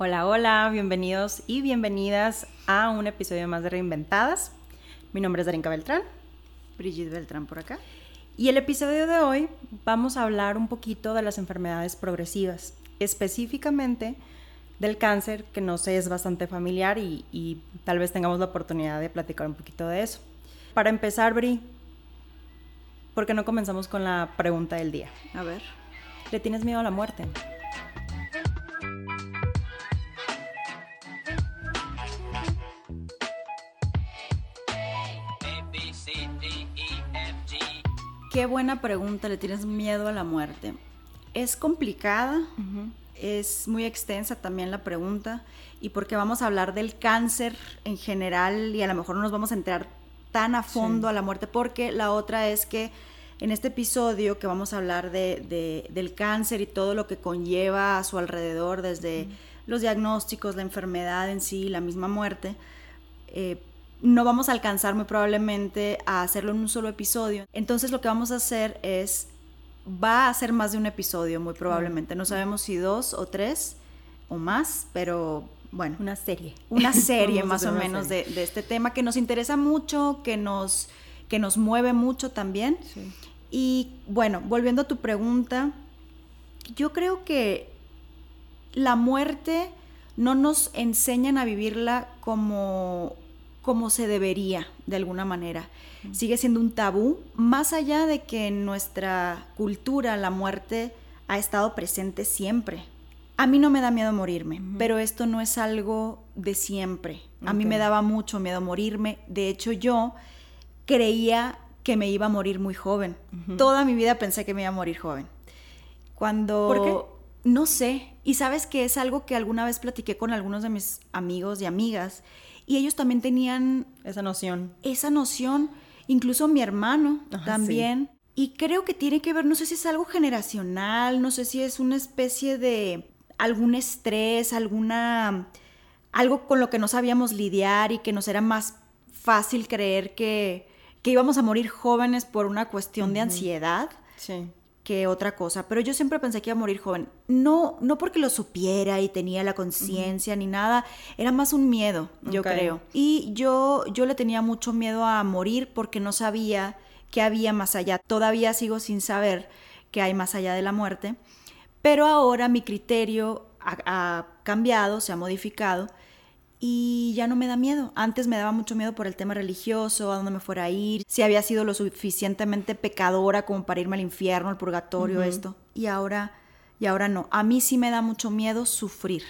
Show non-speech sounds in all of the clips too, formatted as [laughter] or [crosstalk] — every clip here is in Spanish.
Hola, hola, bienvenidos y bienvenidas a un episodio más de Reinventadas. Mi nombre es Darinka Beltrán. Brigitte Beltrán por acá. Y el episodio de hoy vamos a hablar un poquito de las enfermedades progresivas, específicamente del cáncer, que no sé, es bastante familiar y, y tal vez tengamos la oportunidad de platicar un poquito de eso. Para empezar, Bri, ¿por qué no comenzamos con la pregunta del día? A ver. ¿Le tienes miedo a la muerte? Qué buena pregunta, ¿le tienes miedo a la muerte? Es complicada, es muy extensa también la pregunta, y porque vamos a hablar del cáncer en general y a lo mejor no nos vamos a entrar tan a fondo a la muerte, porque la otra es que en este episodio que vamos a hablar de, del cáncer y todo lo que conlleva a su alrededor, desde los diagnósticos, la enfermedad en sí, la misma muerte, eh, no vamos a alcanzar muy probablemente a hacerlo en un solo episodio. Entonces lo que vamos a hacer es, va a ser más de un episodio muy probablemente. No sabemos si dos o tres o más, pero bueno. Una serie. Una [laughs] serie más o menos de, este tema que nos interesa mucho, que nos, que nos mueve mucho también. Y bueno, volviendo a tu pregunta, yo creo que la muerte no nos enseñan a vivirla como como se debería, de alguna manera. Sigue siendo un tabú, más allá de que en nuestra cultura la muerte ha estado presente siempre. A mí no me da miedo morirme, pero esto no es algo de siempre. A mí me daba mucho miedo morirme. De hecho, yo creía que me iba a morir muy joven. Toda mi vida pensé que me iba a morir joven. Cuando... ¿Por qué? No sé. Y sabes que es algo que alguna vez platiqué con algunos de mis amigos y amigas y ellos también tenían esa noción. Esa noción, incluso mi hermano también. Y creo que tiene que ver, no sé si es algo generacional, no sé si es una especie de algún estrés, alguna algo con lo que no sabíamos lidiar y que nos era más fácil creer que, que íbamos a morir jóvenes por una cuestión de ansiedad. Sí que otra cosa, pero yo siempre pensé que iba a morir joven. No, no porque lo supiera y tenía la conciencia ni nada, era más un miedo, yo creo. Y yo, yo le tenía mucho miedo a morir porque no sabía qué había más allá. Todavía sigo sin saber qué hay más allá de la muerte, pero ahora mi criterio ha cambiado, se ha modificado y ya no me da miedo. Antes me daba mucho miedo por el tema religioso, a dónde me fuera a ir, si había sido lo suficientemente pecadora como para irme al infierno, al purgatorio, esto. Y ahora, y ahora no. A mí sí me da mucho miedo sufrir.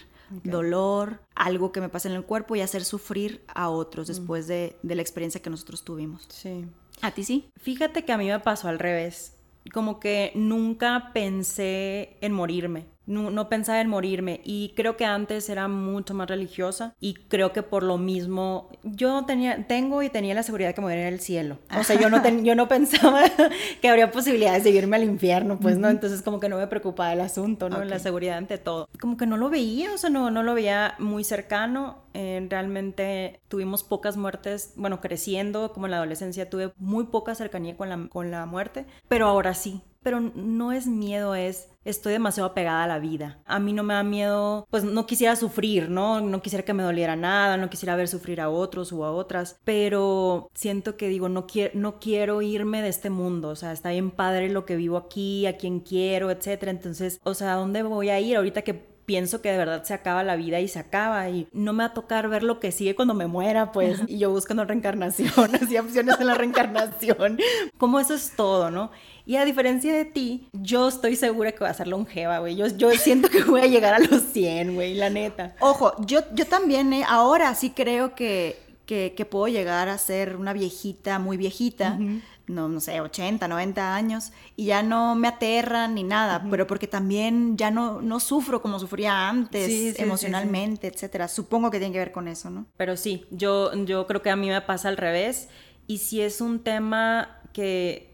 Dolor, algo que me pasa en el cuerpo y hacer sufrir a otros después de, de la experiencia que nosotros tuvimos. Sí. ¿A ti sí? Fíjate que a mí me pasó al revés. Como que nunca pensé en morirme no, pensaba en morirme y creo que antes era mucho más religiosa y creo que por lo mismo yo tenía, tengo y tenía la seguridad de que me iba al cielo. O sea, yo no, yo no [laughs] pensaba que habría posibilidades de irme al infierno, pues, ¿no? Entonces como que no me preocupaba el asunto, ¿no? La seguridad ante todo. Como que no lo veía, o sea, no, no lo veía muy cercano. Eh, realmente tuvimos pocas muertes, bueno, creciendo, como en la adolescencia tuve muy poca cercanía con la, con la muerte, pero ahora sí, pero no es miedo, es estoy demasiado apegada a la vida. A mí no me da miedo, pues no quisiera sufrir, ¿no? No quisiera que me doliera nada, no quisiera ver sufrir a otros o a otras, pero siento que digo, no, quiero, no quiero irme de este mundo, o sea, está bien padre lo que vivo aquí, a quien quiero, etcétera. Entonces, o sea, ¿a dónde voy a ir ahorita que pienso que de verdad se acaba la vida y se acaba y no me va a tocar ver lo que sigue cuando me muera, pues, y yo buscando reencarnación, [laughs] así opciones en la reencarnación, [laughs] como eso es todo, ¿no? Y a diferencia de ti, yo estoy segura que voy a ser longeva, güey. Yo, yo siento que voy a llegar a los 100, güey, la neta. Ojo, yo, yo también, eh, ahora sí creo que, que, puedo llegar a ser una viejita, muy viejita. No, no sé, 80, 90 años, y ya no me aterran ni nada, pero porque también ya no, no sufro como sufría antes, emocionalmente, etcétera. Supongo que tiene que ver con eso, ¿no? Pero sí, yo, yo creo que a mí me pasa al revés, y si es un tema que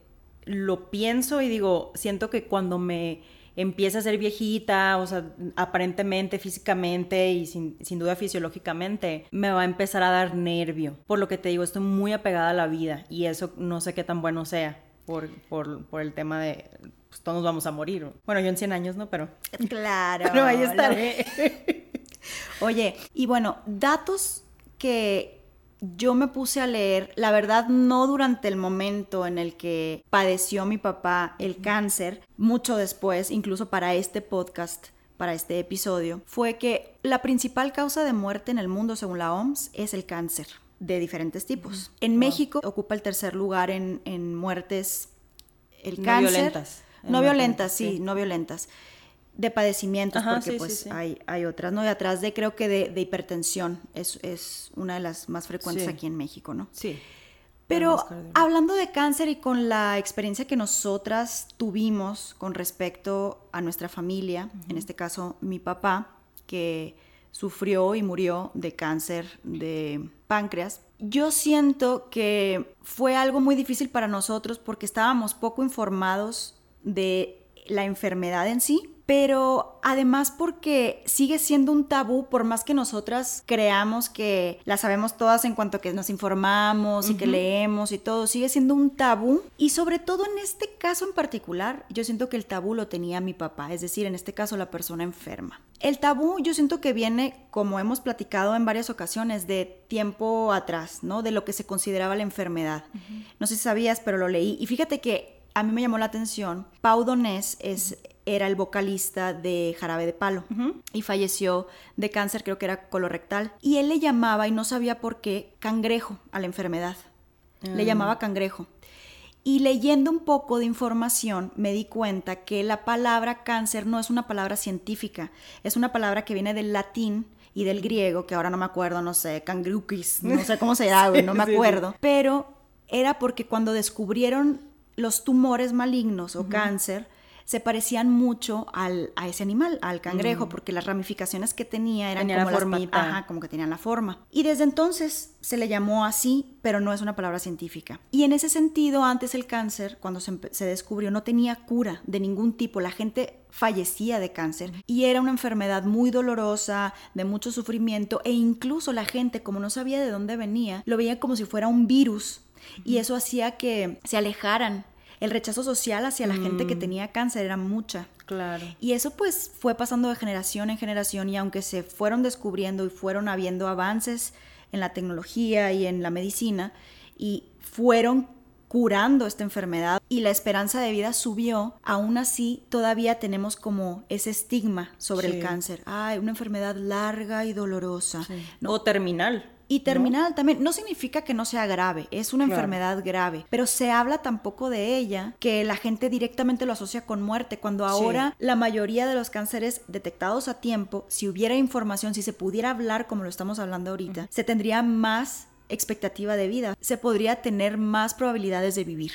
lo pienso y digo, siento que cuando me empieza a ser viejita, o sea, aparentemente, físicamente y sin, duda fisiológicamente, me va a empezar a dar nervio. Por lo que te digo, estoy muy apegada a la vida y eso no sé qué tan bueno sea por, por, el tema de, pues todos vamos a morir. Bueno, yo en 100 años, ¿no? Pero... [laughs] Claro. [laughs] Pero ahí estaré. [laughs] Oye, y bueno, datos que yo me puse a leer, la verdad no durante el momento en el que padeció mi papá el cáncer, mucho después, incluso para este podcast, para este episodio, fue que la principal causa de muerte en el mundo, según la OMS, es el cáncer de diferentes tipos. En México ocupa el tercer lugar en, muertes el no cáncer. Violentas. No violentas, sí, no violentas de padecimientos, porque pues Hay, hay otras, ¿no? Y atrás de creo que de, hipertensión es, es, una de las más frecuentes aquí en México, ¿no? Sí. Pero hablando de cáncer y con la experiencia que nosotras tuvimos con respecto a nuestra familia, en este caso mi papá, que sufrió y murió de cáncer de páncreas, yo siento que fue algo muy difícil para nosotros porque estábamos poco informados de la enfermedad en sí pero además porque sigue siendo un tabú, por más que nosotras creamos que la sabemos todas en cuanto que nos informamos y que leemos y todo, sigue siendo un tabú. Y sobre todo en este caso en particular, yo siento que el tabú lo tenía mi papá, es decir, en este caso la persona enferma. El tabú yo siento que viene, como hemos platicado en varias ocasiones, de tiempo atrás, ¿no? De lo que se consideraba la enfermedad. No sé si sabías, pero lo leí. Y fíjate que a mí me llamó la atención. Pau Donés es era el vocalista de Jarabe de Palo y falleció de cáncer, creo que era colorectal. Y él le llamaba, y no sabía por qué, cangrejo a la enfermedad. Le ah. llamaba cangrejo. Y leyendo un poco de información me di cuenta que la palabra cáncer no es una palabra científica, es una palabra que viene del latín y del griego, que ahora no me acuerdo, no sé, cangrukis, no sé cómo se llama, no [laughs] me acuerdo, pero era porque cuando descubrieron los tumores malignos o cáncer, se parecían mucho al, a ese animal, al cangrejo, mm. porque las ramificaciones que tenía eran como la formita. ajá, como que tenían la forma. Y desde entonces se le llamó así, pero no es una palabra científica. Y en ese sentido, antes el cáncer, cuando se, se descubrió, no tenía cura de ningún tipo. La gente fallecía de cáncer y era una enfermedad muy dolorosa, de mucho sufrimiento e incluso la gente, como no sabía de dónde venía, lo veía como si fuera un virus y eso hacía que se alejaran el rechazo social hacia la gente que mm. tenía cáncer era mucha. Claro. Y eso pues fue pasando de generación en generación y aunque se fueron descubriendo y fueron habiendo avances en la tecnología y en la medicina y fueron curando esta enfermedad y la esperanza de vida subió, aún así todavía tenemos como ese estigma sobre el cáncer. Ay, una enfermedad larga y dolorosa. O terminal. Y terminal también no significa que no sea grave, es una enfermedad grave, pero se habla tampoco de ella que la gente directamente lo asocia con muerte, cuando ahora la mayoría de los cánceres detectados a tiempo, si hubiera información, si se pudiera hablar como lo estamos hablando ahorita, se tendría más expectativa de vida, se podría tener más probabilidades de vivir.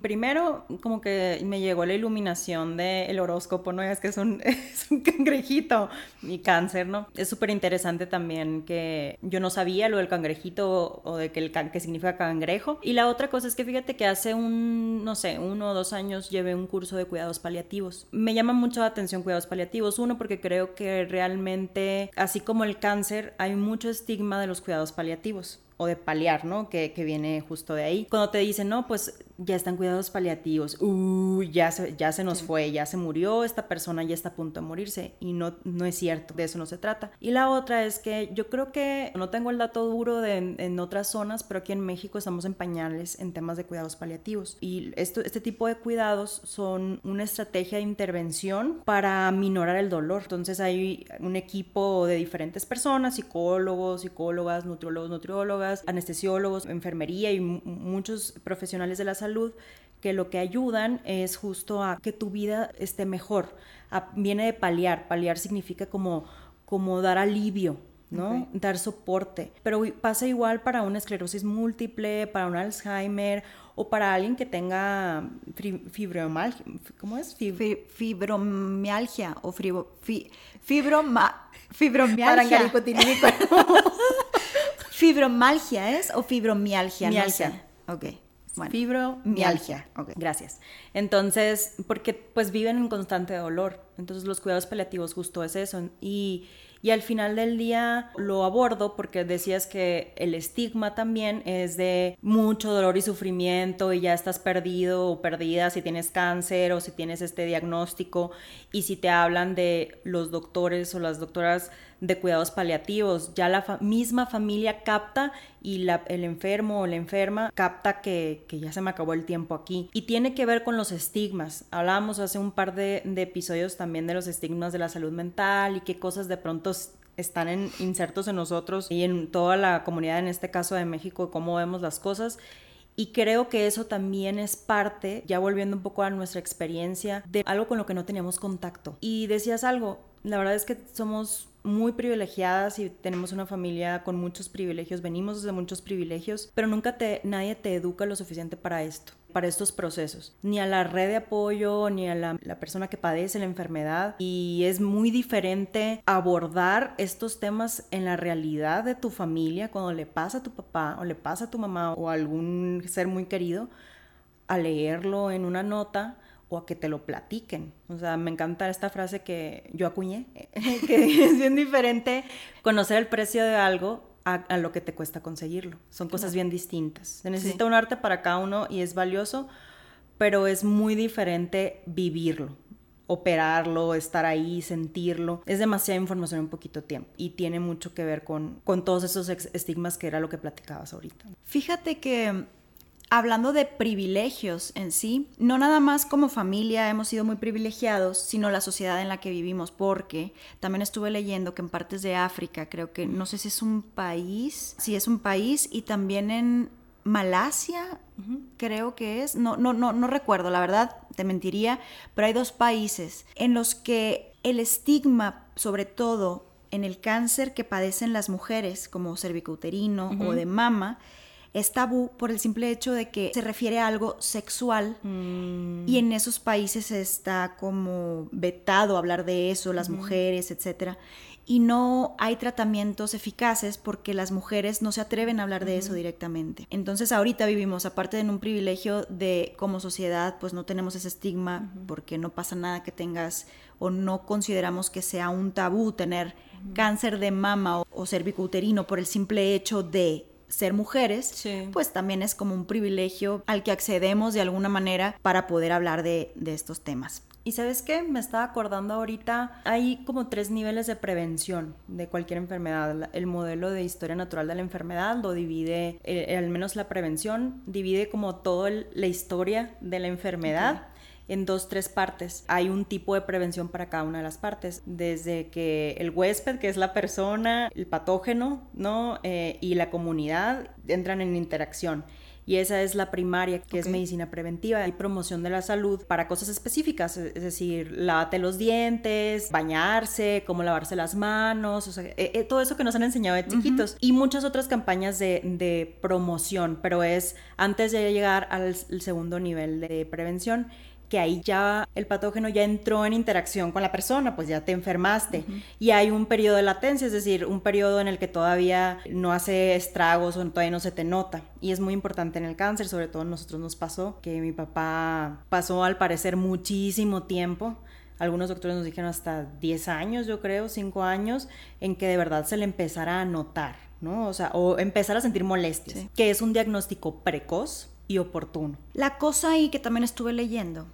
Primero, como que me llegó la iluminación del horóscopo, ¿no? Es que es un, [laughs] es un cangrejito, mi cáncer, ¿no? Es súper interesante también que yo no sabía lo del cangrejito o de que, el, que significa cangrejo. Y la otra cosa es que fíjate que hace un, no sé, uno o dos años llevé un curso de cuidados paliativos. Me llama mucho la atención cuidados paliativos. Uno, porque creo que realmente, así como el cáncer, hay mucho estigma de los cuidados paliativos o de paliar, ¿no? Que, que, viene justo de ahí. Cuando te dicen, no, pues ya están cuidados paliativos, uy, ya se, ya se nos fue, ya se murió, esta persona ya está a punto de morirse y no, no es cierto, de eso no se trata. Y la otra es que yo creo que, no tengo el dato duro de en, otras zonas, pero aquí en México estamos en pañales en temas de cuidados paliativos y esto, este tipo de cuidados son una estrategia de intervención para minorar el dolor. Entonces hay un equipo de diferentes personas, psicólogos, psicólogas, nutriólogos, nutriólogas, anestesiólogos, enfermería y muchos profesionales de la salud que lo que ayudan es justo a que tu vida esté mejor. viene de paliar. Paliar significa como, como dar alivio, ¿no? Dar soporte. Pero pasa igual para una esclerosis múltiple, para un Alzheimer o para alguien que tenga fibromialgia. ¿Cómo es? fibromialgia o fibromialgia. [laughs] ¿Fibromalgia es o fibromialgia? Mialgia. Ok. Fibromialgia. Okay. Gracias. Entonces, porque pues viven en constante dolor. Entonces los cuidados paliativos justo es eso. Y y al final del día lo abordo porque decías que el estigma también es de mucho dolor y sufrimiento y ya estás perdido o perdida si tienes cáncer o si tienes este diagnóstico y si te hablan de los doctores o las doctoras de cuidados paliativos, ya la misma familia capta y la, el enfermo o la enferma capta que, que, ya se me acabó el tiempo aquí. Y tiene que ver con los estigmas. Hablábamos hace un par de, episodios también de los estigmas de la salud mental y qué cosas de pronto están en, insertos en nosotros y en toda la comunidad, en este caso de México, cómo vemos las cosas. Y creo que eso también es parte, ya volviendo un poco a nuestra experiencia, de algo con lo que no teníamos contacto. Y decías algo, la verdad es que somos muy privilegiadas y tenemos una familia con muchos privilegios, venimos de muchos privilegios, pero nunca te, nadie te educa lo suficiente para esto, para estos procesos, ni a la red de apoyo, ni a la, la persona que padece la enfermedad. Y es muy diferente abordar estos temas en la realidad de tu familia, cuando le pasa a tu papá o le pasa a tu mamá o a algún ser muy querido, a leerlo en una nota o a que te lo platiquen. O sea, me encanta esta frase que yo acuñé, [laughs] que es bien diferente conocer el precio de algo a, lo que te cuesta conseguirlo. Son cosas bien distintas. Se necesita un arte para cada uno y es valioso, pero es muy diferente vivirlo, operarlo, estar ahí, sentirlo. Es demasiada información en un poquito tiempo y tiene mucho que ver con, con todos esos estigmas que era lo que platicabas ahorita. Fíjate que hablando de privilegios en sí, no nada más como familia hemos sido muy privilegiados, sino la sociedad en la que vivimos, porque también estuve leyendo que en partes de África, creo que, no sé si es un país, si es un país, y también en Malasia, creo que es, no, no, no, no recuerdo, la verdad, te mentiría, pero hay dos países en los que el estigma, sobre todo en el cáncer que padecen las mujeres, como cervicouterino o de mama, es tabú por el simple hecho de que se refiere a algo sexual. Y en esos países está como vetado hablar de eso, las mujeres, etcétera. Y no hay tratamientos eficaces porque las mujeres no se atreven a hablar de eso directamente. Entonces ahorita vivimos, aparte de un privilegio de como sociedad, pues no tenemos ese estigma porque no pasa nada que tengas o no consideramos que sea un tabú tener cáncer de mama o, o cervicouterino por el simple hecho de ser mujeres, pues también es como un privilegio al que accedemos de alguna manera para poder hablar de, estos temas. Y sabes qué, me estaba acordando ahorita, hay como tres niveles de prevención de cualquier enfermedad. El modelo de historia natural de la enfermedad lo divide, eh, al menos la prevención, divide como toda la historia de la enfermedad en dos, tres partes. Hay un tipo de prevención para cada una de las partes, desde que el huésped, que es la persona, el patógeno, ¿no? Eh, y la comunidad entran en interacción y esa es la primaria, que es medicina preventiva y promoción de la salud para cosas específicas, es decir, lávate los dientes, bañarse, cómo lavarse las manos, o sea, eh, eh, todo eso que nos han enseñado de chiquitos y muchas otras campañas de, de, promoción, pero es antes de llegar al segundo nivel de prevención que ahí ya el patógeno ya entró en interacción con la persona, pues ya te enfermaste. Y hay un periodo de latencia, es decir, un periodo en el que todavía no hace estragos o todavía no se te nota. Y es muy importante en el cáncer, sobre todo a nosotros nos pasó, que mi papá pasó al parecer muchísimo tiempo. Algunos doctores nos dijeron hasta 10 años, yo creo, 5 años, en que de verdad se le empezara a notar, ¿no? O sea, o empezar a sentir molestias, que es un diagnóstico precoz y oportuno. La cosa ahí que también estuve leyendo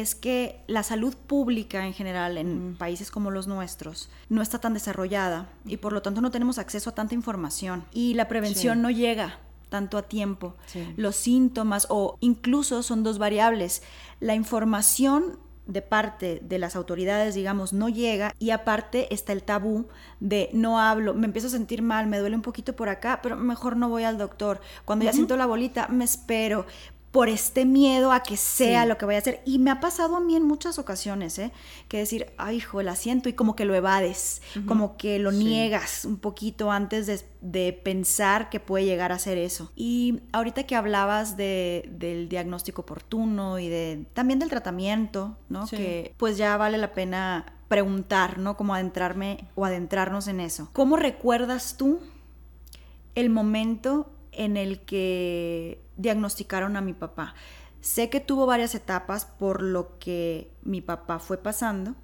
es que la salud pública en general en países como los nuestros no está tan desarrollada y por lo tanto no tenemos acceso a tanta información y la prevención no llega tanto a tiempo. Los síntomas o incluso son dos variables. La información de parte de las autoridades, digamos, no llega y aparte está el tabú de no hablo, me empiezo a sentir mal, me duele un poquito por acá, pero mejor no voy al doctor. Cuando ya siento la bolita, me espero por este miedo a que sea lo que voy a hacer. Y me ha pasado a mí en muchas ocasiones, ¿eh? Que decir, ay, hijo, la siento y como que lo evades, como que lo niegas un poquito antes de, pensar que puede llegar a ser eso. Y ahorita que hablabas de, del diagnóstico oportuno y de también del tratamiento, ¿no? Que pues ya vale la pena preguntar, ¿no? Como adentrarme o adentrarnos en eso. ¿Cómo recuerdas tú el momento en el que diagnosticaron a mi papá. Sé que tuvo varias etapas por lo que mi papá fue pasando,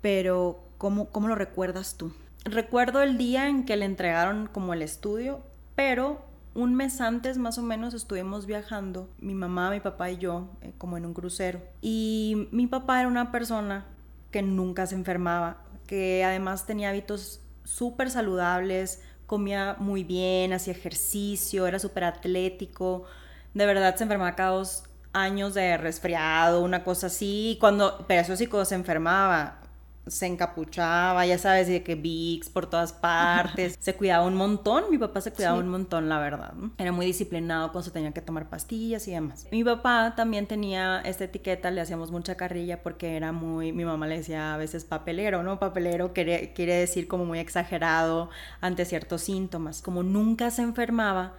pero ¿cómo, ¿cómo lo recuerdas tú? Recuerdo el día en que le entregaron como el estudio, pero un mes antes más o menos estuvimos viajando, mi mamá, mi papá y yo, eh, como en un crucero. Y mi papá era una persona que nunca se enfermaba, que además tenía hábitos súper saludables, comía muy bien, hacía ejercicio, era súper atlético. De verdad se enfermaba cada dos años de resfriado, una cosa así. Cuando, pero eso sí, cuando se enfermaba, se encapuchaba, ya sabes, de que VIX por todas partes. se cuidaba un montón, mi papá se cuidaba un montón, la verdad. Era muy disciplinado cuando se tenía que tomar pastillas y demás. Mi papá también tenía esta etiqueta, le hacíamos mucha carrilla porque era muy, mi mamá le decía a veces papelero, ¿no? Papelero quiere, quiere decir como muy exagerado ante ciertos síntomas. Como nunca se enfermaba,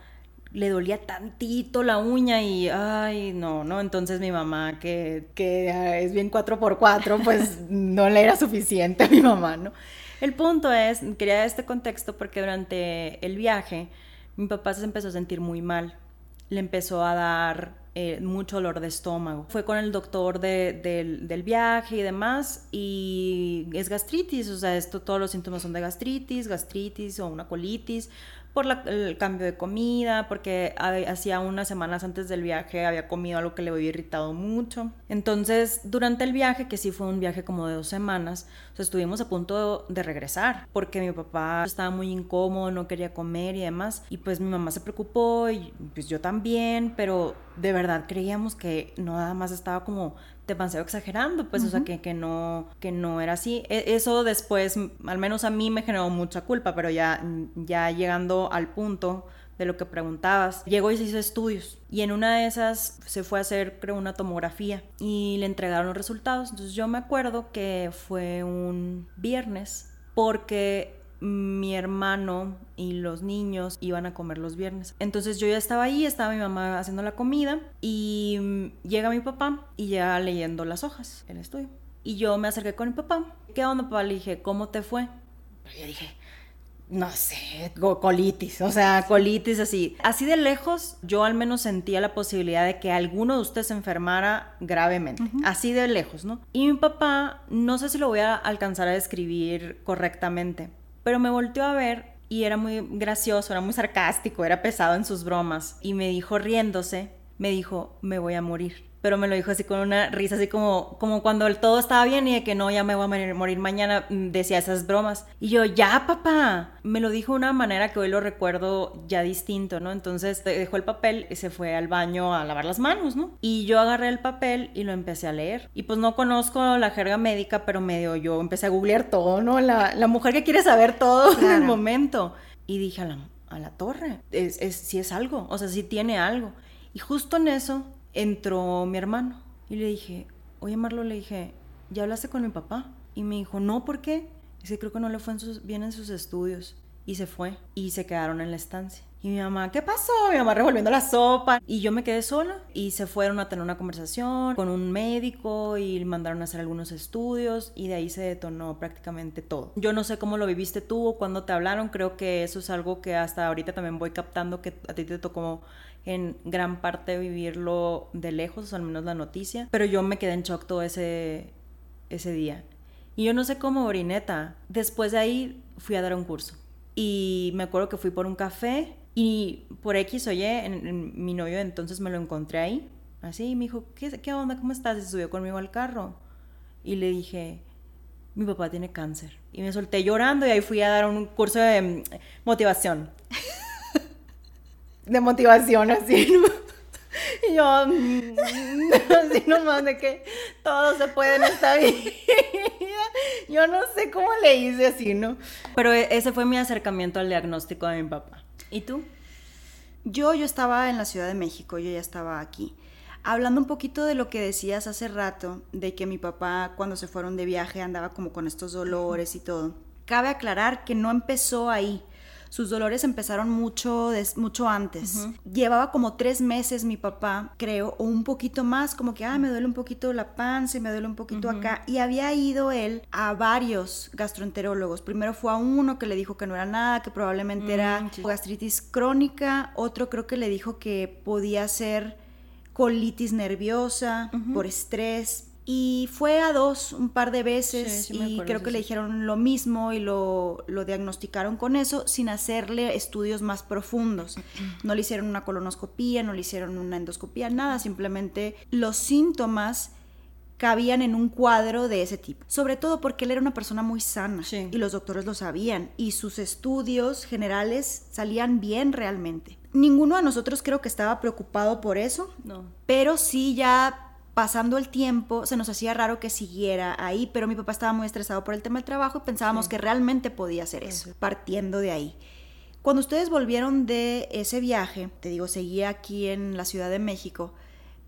le dolía tantito la uña y, ay, no, ¿no? Entonces mi mamá, que, que es bien 4x4, pues [laughs] no le era suficiente a mi mamá, ¿no? El punto es, quería este contexto porque durante el viaje mi papá se empezó a sentir muy mal. Le empezó a dar eh, mucho dolor de estómago. Fue con el doctor del, del, viaje y demás y es gastritis, o sea, esto, todos los síntomas son de gastritis, gastritis o una colitis, por el cambio de comida, porque hacía unas semanas antes del viaje había comido algo que le había irritado mucho. Entonces, durante el viaje, que sí fue un viaje como de dos semanas, estuvimos a punto de regresar, porque mi papá estaba muy incómodo, no quería comer y demás, y pues mi mamá se preocupó y pues yo también, pero de verdad creíamos que no nada más estaba como demasiado exagerando, pues, o sea, que, que, no, que no era así. E, eso después, al menos a mí me generó mucha culpa, pero ya, ya llegando al punto de lo que preguntabas, llegó y se hizo estudios. Y en una de esas se fue a hacer, creo, una tomografía y le entregaron los resultados. Entonces yo me acuerdo que fue un viernes porque mi hermano y los niños iban a comer los viernes. Entonces yo ya estaba ahí, estaba mi mamá haciendo la comida y llega mi papá y ya leyendo las hojas en el estudio. Y yo me acerqué con mi papá. ¿Qué onda, papá? Le dije, ¿cómo te fue? Y yo dije, no sé, colitis, o sea, colitis así. Así de lejos, yo al menos sentía la posibilidad de que alguno de ustedes se enfermara gravemente. Así de lejos, ¿no? Y mi papá, no sé si lo voy a alcanzar a describir correctamente, pero me volteó a ver y era muy gracioso, era muy sarcástico, era pesado en sus bromas. Y me dijo riéndose, me dijo, me voy a morir pero me lo dijo así con una risa, así como, como cuando el todo estaba bien y de que no, ya me voy a morir, mañana, mm, decía esas bromas. Y yo, ya, papá, me lo dijo de una manera que hoy lo recuerdo ya distinto, ¿no? Entonces dejó el papel y se fue al baño a lavar las manos, ¿no? Y yo agarré el papel y lo empecé a leer. Y pues no conozco la jerga médica, pero medio yo empecé a googlear todo, ¿no? La, la mujer que quiere saber todo en el momento. Y dije a la, a la torre, es, es, si es algo, o sea, si tiene algo. Y justo en eso entró mi hermano y le dije, oye Marlo, le dije, ¿ya hablaste con mi papá? Y me dijo, no, ¿por qué? Dice, creo que no le fue bien en sus estudios. Y se fue y se quedaron en la estancia. Y mi mamá, ¿qué pasó? Mi mamá revolviendo la sopa. Y yo me quedé sola y se fueron a tener una conversación con un médico y mandaron a hacer algunos estudios y de ahí se detonó prácticamente todo. Yo no sé cómo lo viviste tú o cuando te hablaron. Creo que eso es algo que hasta ahorita también voy captando que a ti te tocó en gran parte vivirlo de lejos, al menos la noticia, pero yo me quedé en shock todo ese, ese día. Y yo no sé cómo, Brineta. Después de ahí fui a dar un curso. Y me acuerdo que fui por un café y por X oye, en, mi novio entonces me lo encontré ahí. Así, y me dijo, ¿qué, ¿qué onda? ¿Cómo estás? Y subió conmigo al carro. Y le dije, mi papá tiene cáncer. Y me solté llorando y ahí fui a dar un curso de mm, motivación de motivación, así, ¿no? Y yo, mm, así nomás de que todo se puede en esta vida. Yo no sé cómo le hice así, ¿no? Pero e, ese fue mi acercamiento al diagnóstico de mi papá. ¿Y tú? Yo, yo estaba en la Ciudad de México, yo ya estaba aquí. Hablando un poquito de lo que decías hace rato, de que mi papá cuando se fueron de viaje andaba como con estos dolores y todo. Cabe aclarar que no empezó ahí sus dolores empezaron mucho, mucho antes. Llevaba como tres meses mi papá, creo, o un poquito más, como que, ah, me duele un poquito la panza y me duele un poquito acá. Y había ido él a varios gastroenterólogos. Primero fue a uno que le dijo que no era nada, que probablemente era mm, gastritis crónica. Otro creo que le dijo que podía ser colitis nerviosa por estrés Y fue a dos un par de veces y creo que le dijeron lo mismo y lo, lo, diagnosticaron con eso sin hacerle estudios más profundos. No le hicieron una colonoscopía, no le hicieron una endoscopía, nada, simplemente los síntomas cabían en un cuadro de ese tipo. Sobre todo porque él era una persona muy sana y los doctores lo sabían y sus estudios generales salían bien realmente. Ninguno de nosotros creo que estaba preocupado por eso, no. pero sí ya pasando el tiempo se nos hacía raro que siguiera ahí, pero mi papá estaba muy estresado por el tema del trabajo y pensábamos que realmente podía hacer eso, partiendo de ahí. Cuando ustedes volvieron de ese viaje, te digo, seguía aquí en la Ciudad de México,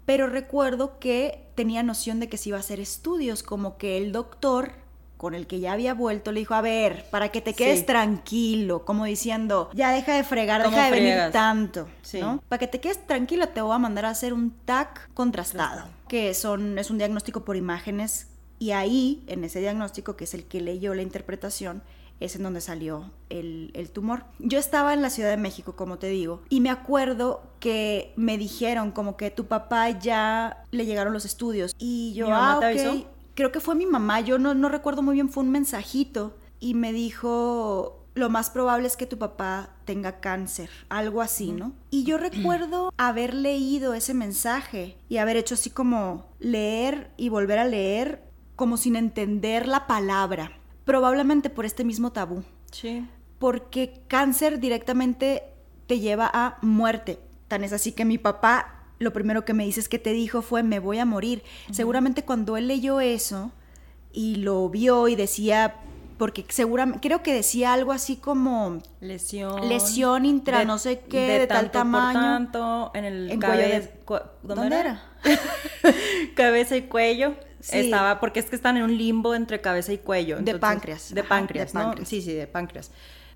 pero recuerdo que tenía noción de que se iba a hacer estudios, como que el doctor con el que ya había vuelto le dijo, a ver, para que te quedes tranquilo, como diciendo, ya deja de fregar, deja de venir tanto, ¿no? Para que te quedes tranquilo te voy a mandar a hacer un TAC contrastado que son, es un diagnóstico por imágenes y ahí, en ese diagnóstico, que es el que leyó la interpretación, es en donde salió el, tumor. Yo estaba en la Ciudad de México, como te digo, y me acuerdo que me dijeron como que tu papá ya le llegaron los estudios. Y yo, ah, Creo que fue mi mamá, yo no, no recuerdo muy bien, fue un mensajito y me dijo, lo más probable es que tu papá tenga cáncer, algo así, ¿no? Y yo recuerdo haber leído ese mensaje y haber hecho así como leer y volver a leer como sin entender la palabra, probablemente por este mismo tabú. Sí. Porque cáncer directamente te lleva a muerte. Tan es así que mi papá lo primero que me dice es que te dijo fue me voy a morir. Seguramente cuando él leyó eso y lo vio y decía porque seguramente, creo que decía algo así como lesión, lesión intra, no sé qué, de, tal tamaño. tanto, en el ¿Dónde, era? [laughs] cabeza y cuello. Estaba, porque es que están en un limbo entre cabeza y cuello. de páncreas. De páncreas, ¿no? Sí, sí, de páncreas.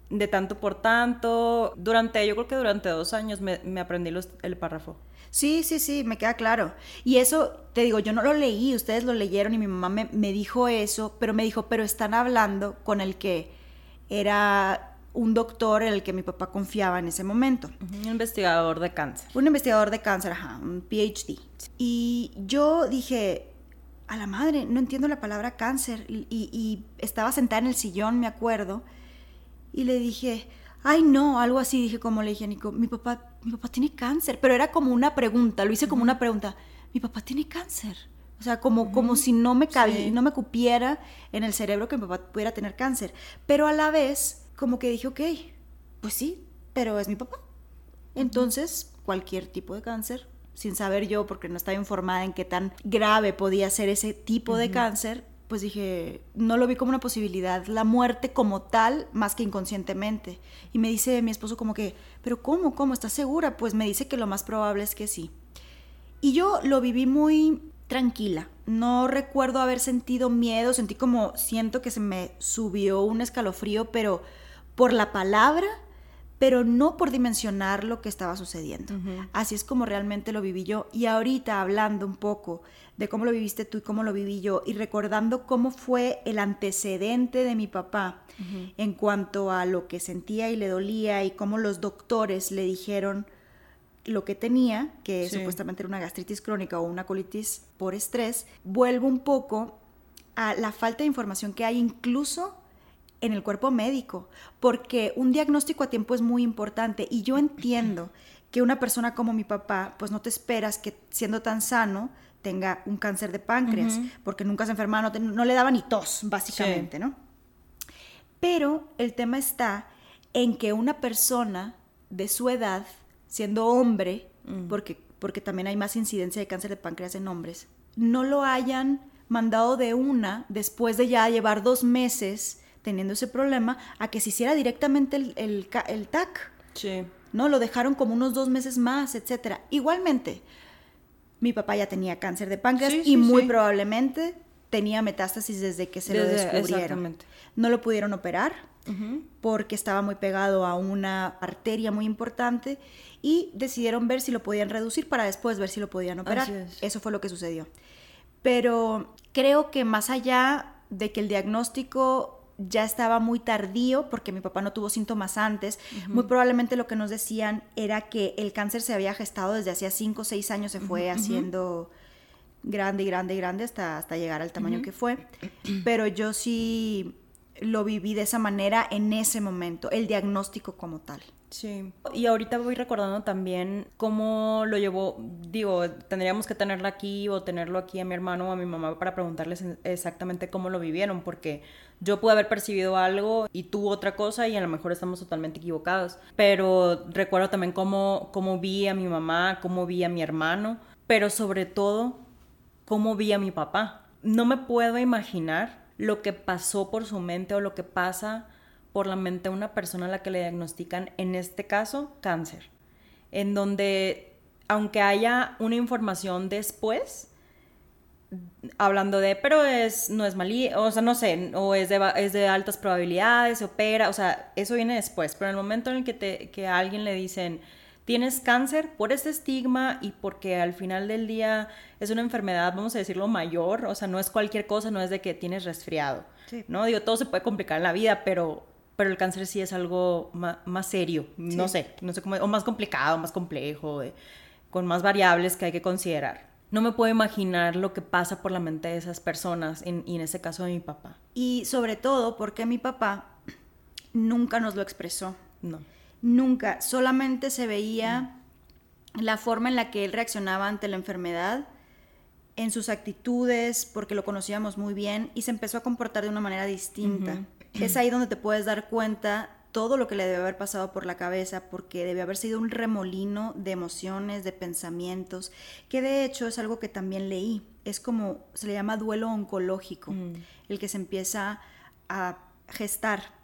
De tanto por tanto. Durante, yo creo que durante dos años me, me aprendí los, el párrafo. Sí, sí, sí, me queda claro. Y eso, te digo, yo no lo leí, ustedes lo leyeron y mi mamá me, dijo eso, pero me dijo, pero están hablando con el que era un doctor en el que mi papá confiaba en ese momento. Un investigador de cáncer. Un investigador de cáncer, ajá, un PhD. Y yo dije, a la madre, no entiendo la palabra cáncer. Y, y estaba sentada en el sillón, me acuerdo, y le dije, ay no, algo así, dije como le dije a Nico, mi papá, mi papá tiene cáncer, pero era como una pregunta, lo hice como una pregunta, mi papá tiene cáncer. O sea, como, como si no me cabía, no me cupiera en el cerebro que mi papá pudiera tener cáncer. Pero a la vez, como que dije, ok, pues sí, pero es mi papá. Entonces, cualquier tipo de cáncer, sin saber yo, porque no estaba informada en qué tan grave podía ser ese tipo de cáncer, pues dije, no lo vi como una posibilidad, la muerte como tal, más que inconscientemente. Y me dice mi esposo como que, pero ¿cómo? ¿Cómo? ¿Estás segura? Pues me dice que lo más probable es que sí. Y yo lo viví muy tranquila. No recuerdo haber sentido miedo, sentí como, siento que se me subió un escalofrío, pero por la palabra pero no por dimensionar lo que estaba sucediendo. Así es como realmente lo viví yo. Y ahorita hablando un poco de cómo lo viviste tú y cómo lo viví yo, y recordando cómo fue el antecedente de mi papá en cuanto a lo que sentía y le dolía y cómo los doctores le dijeron lo que tenía, que supuestamente era una gastritis crónica o una colitis por estrés, vuelvo un poco a la falta de información que hay incluso en el cuerpo médico, porque un diagnóstico a tiempo es muy importante y yo entiendo [clears throat] que una persona como mi papá, pues no te esperas que siendo tan sano tenga un cáncer de páncreas, porque nunca se enfermaba, no, le daba ni tos, básicamente, ¿no? Pero el tema está en que una persona de su edad, siendo hombre, mm. porque, porque también hay más incidencia de cáncer de páncreas en hombres, no lo hayan mandado de una después de ya llevar dos meses teniendo ese problema a que se hiciera directamente el, el, TAC. Sí. ¿No? Lo dejaron como unos dos meses más, etcétera. Igualmente, mi papá ya tenía cáncer de páncreas y muy probablemente tenía metástasis desde que se lo descubrieron. No lo pudieron operar porque estaba muy pegado a una arteria muy importante y decidieron ver si lo podían reducir para después ver si lo podían operar. Eso fue lo que sucedió. Pero creo que más allá de que el diagnóstico ya estaba muy tardío porque mi papá no tuvo síntomas antes. Muy probablemente lo que nos decían era que el cáncer se había gestado desde hacía 5 o 6 años, se fue haciendo grande y grande y grande hasta, hasta llegar al tamaño que fue. Pero yo sí lo viví de esa manera en ese momento, el diagnóstico como tal. Sí, y ahorita voy recordando también cómo lo llevó, digo, tendríamos que tenerla aquí o tenerlo aquí a mi hermano o a mi mamá para preguntarles exactamente cómo lo vivieron, porque yo pude haber percibido algo y tú otra cosa y a lo mejor estamos totalmente equivocados, pero recuerdo también cómo, cómo vi a mi mamá, cómo vi a mi hermano, pero sobre todo cómo vi a mi papá. No me puedo imaginar lo que pasó por su mente o lo que pasa por la mente a una persona a la que le diagnostican, en este caso, cáncer, en donde, aunque haya una información después, hablando de, pero es, no es malí, o sea, no sé, o es de, es de altas probabilidades, se opera, o sea, eso viene después, pero en el momento en el que, te, que a alguien le dicen, tienes cáncer por este estigma y porque al final del día es una enfermedad, vamos a decirlo, mayor, o sea, no es cualquier cosa, no es de que tienes resfriado, ¿no? Digo, todo se puede complicar en la vida, pero pero el cáncer sí es algo más, serio, no sé, no sé cómo, o más complicado, más complejo, eh, con más variables que hay que considerar. No me puedo imaginar lo que pasa por la mente de esas personas, y en ese caso de mi papá. Y sobre todo porque mi papá [clears throat] nunca nos lo expresó. No. Nunca, solamente se veía la forma en la que él reaccionaba ante la enfermedad, en sus actitudes, porque lo conocíamos muy bien, y se empezó a comportar de una manera distinta es ahí donde te puedes dar cuenta todo lo que le debe haber pasado por la cabeza, porque debe haber sido un remolino de emociones, de pensamientos, que de hecho es algo que también leí. Es como, se le llama duelo oncológico, mm. el que se empieza a gestar.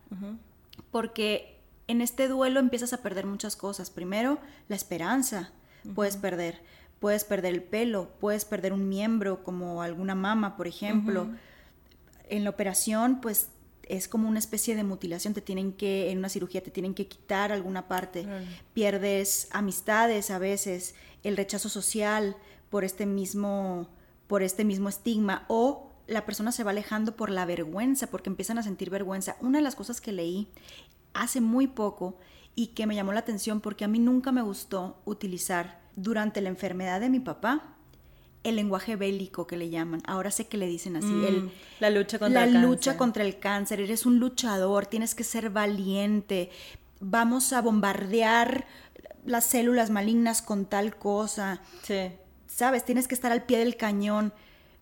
Porque en este duelo empiezas a perder muchas cosas. Primero, la esperanza puedes perder. Puedes perder el pelo, puedes perder un miembro, como alguna mama, por ejemplo. En la operación, pues es como una especie de mutilación, te tienen que, en una cirugía te tienen que quitar alguna parte, pierdes amistades a veces, el rechazo social por este mismo, por este mismo estigma o la persona se va alejando por la vergüenza, porque empiezan a sentir vergüenza. Una de las cosas que leí hace muy poco y que me llamó la atención porque a mí nunca me gustó utilizar durante la enfermedad de mi papá, el lenguaje bélico que le llaman. Ahora sé que le dicen así. Mm, la lucha contra el cáncer. La lucha contra el cáncer. Eres un luchador, tienes que ser valiente. Vamos a bombardear las células malignas con tal cosa. Sí. Sabes, tienes que estar al pie del cañón.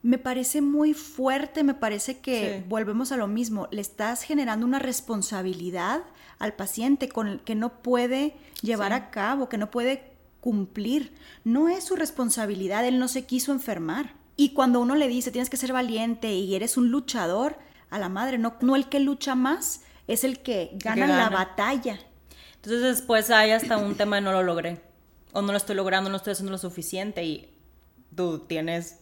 Me parece muy fuerte, me parece que volvemos a lo mismo. Le estás generando una responsabilidad al paciente con que no puede llevar a cabo, que no puede cumplir. No es su responsabilidad, él no se quiso enfermar. Y cuando uno le dice, tienes que ser valiente y eres un luchador, a la madre, no, no el que lucha más, es el que gana, la batalla. Entonces después hay hasta un tema de no lo logré, o no lo estoy logrando, no estoy haciendo lo suficiente y tú tienes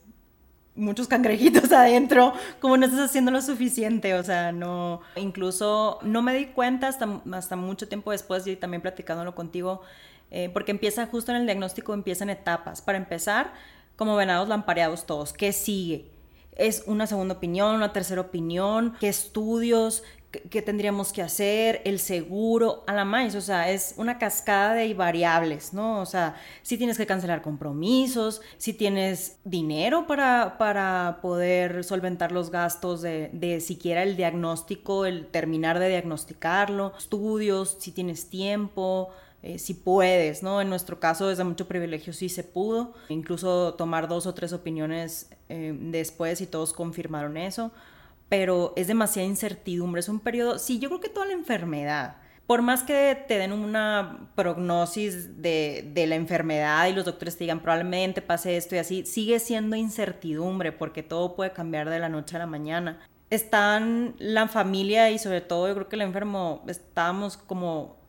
muchos cangrejitos [laughs] adentro, como no estás haciendo lo suficiente, o sea, no, incluso no me di cuenta hasta, hasta mucho tiempo después y también platicándolo contigo, eh, porque empieza justo en el diagnóstico, empiezan etapas. Para empezar, como venados lampareados todos, ¿qué sigue? Es una segunda opinión, una tercera opinión, qué estudios, qué, tendríamos que hacer, el seguro, a la más, o sea, es una cascada de variables, ¿no? O sea, si tienes que cancelar compromisos, si tienes dinero para, para poder solventar los gastos de, de siquiera el diagnóstico, el terminar de diagnosticarlo, estudios, si tienes tiempo, eh, si puedes, ¿no? En nuestro caso, desde mucho privilegio, sí se pudo, incluso tomar dos o tres opiniones eh, después y todos confirmaron eso, pero es demasiada incertidumbre, es un periodo, sí, yo creo que toda la enfermedad, por más que te den una prognosis de, de, la enfermedad y los doctores te digan probablemente pase esto y así, sigue siendo incertidumbre porque todo puede cambiar de la noche a la mañana. Están la familia y sobre todo yo creo que el enfermo, estábamos como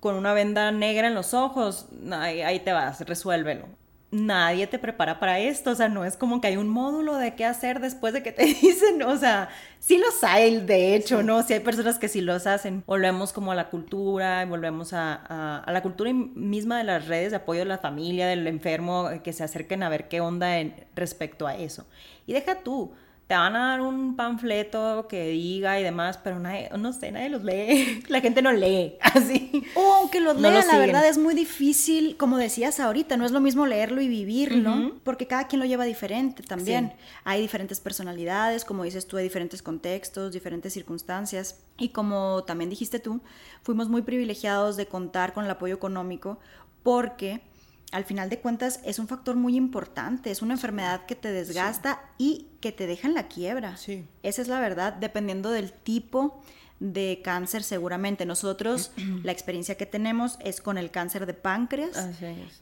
con una venda negra en los ojos, ahí, te vas, resuélvelo. Nadie te prepara para esto, o sea, no es como que hay un módulo de qué hacer después de que te [laughs] dicen, o sea, sí los hay, de hecho, ¿no? Sí hay personas que sí los hacen. Volvemos como a la cultura, volvemos a, a, la cultura misma de las redes de apoyo de la familia, del enfermo, que se acerquen a ver qué onda en, respecto a eso. Y deja tú, te van a dar un panfleto que diga y demás, pero nadie, no sé, nadie los lee. [laughs] La gente no lee, [laughs] así. O aunque los lean, la verdad es muy difícil, como decías ahorita, no es lo mismo leerlo y vivirlo, porque cada quien lo lleva diferente también. Hay diferentes personalidades, como dices tú, hay diferentes contextos, diferentes circunstancias. Y como también dijiste tú, fuimos muy privilegiados de contar con el apoyo económico porque al final de cuentas es un factor muy importante, es una enfermedad que te desgasta y que te deja en la quiebra. Sí. Esa es la verdad, dependiendo del tipo de cáncer seguramente. Nosotros [clears throat] la experiencia que tenemos es con el cáncer de páncreas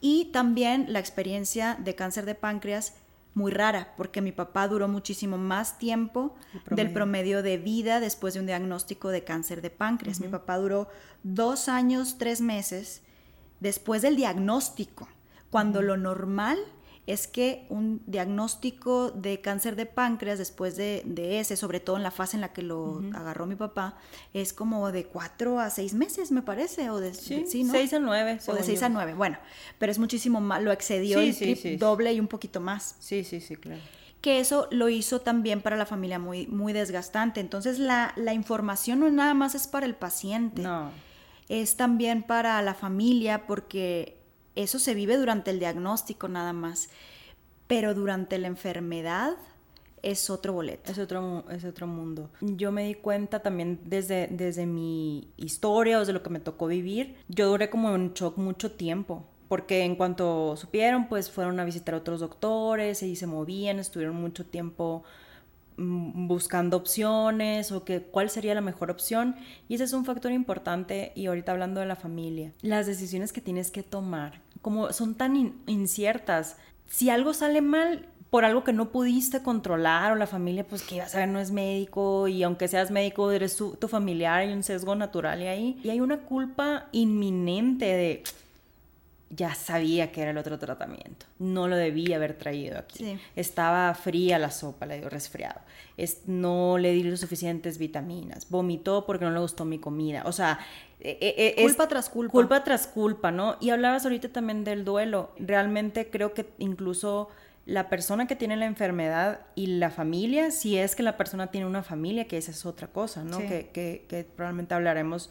y también la experiencia de cáncer de páncreas muy rara, porque mi papá duró muchísimo más tiempo del promedio de vida después de un diagnóstico de cáncer de páncreas. Mi papá duró dos años, tres meses después del diagnóstico cuando lo normal es que un diagnóstico de cáncer de páncreas después de, ese, sobre todo en la fase en la que lo agarró mi papá, es como de cuatro a seis meses, me parece, o de, seis a nueve. O de seis a nueve, bueno, pero es muchísimo más, lo excedió el doble y un poquito más. Sí, sí, sí, claro. Que eso lo hizo también para la familia muy, muy desgastante. Entonces la, la información no nada más es para el paciente. No. Es también para la familia porque eso se vive durante el diagnóstico nada más, pero durante la enfermedad es otro boleto. Es otro, es otro mundo. Yo me di cuenta también desde, desde mi historia o desde lo que me tocó vivir, yo duré como en shock mucho tiempo. Porque en cuanto supieron, pues fueron a visitar a otros doctores y se movían, estuvieron mucho tiempo Mm, buscando opciones o que cuál sería la mejor opción y ese es un factor importante y ahorita hablando de la familia las decisiones que tienes que tomar como son tan inciertas si algo sale mal por algo que no pudiste controlar o la familia pues que ibas a ver no es médico y aunque seas médico eres tu, tu familiar hay un sesgo natural y ahí y hay una culpa inminente de ya sabía que era el otro tratamiento. No lo debía haber traído aquí. Estaba fría la sopa, le dio resfriado. Es, no le di los suficientes vitaminas. Vomitó porque no le gustó mi comida. O sea, e, e, e, culpa tras culpa. Culpa tras culpa, ¿no? Y hablabas ahorita también del duelo. Realmente creo que incluso la persona que tiene la enfermedad y la familia, si es que la persona tiene una familia, que esa es otra cosa, ¿no? Que, que, que probablemente hablaremos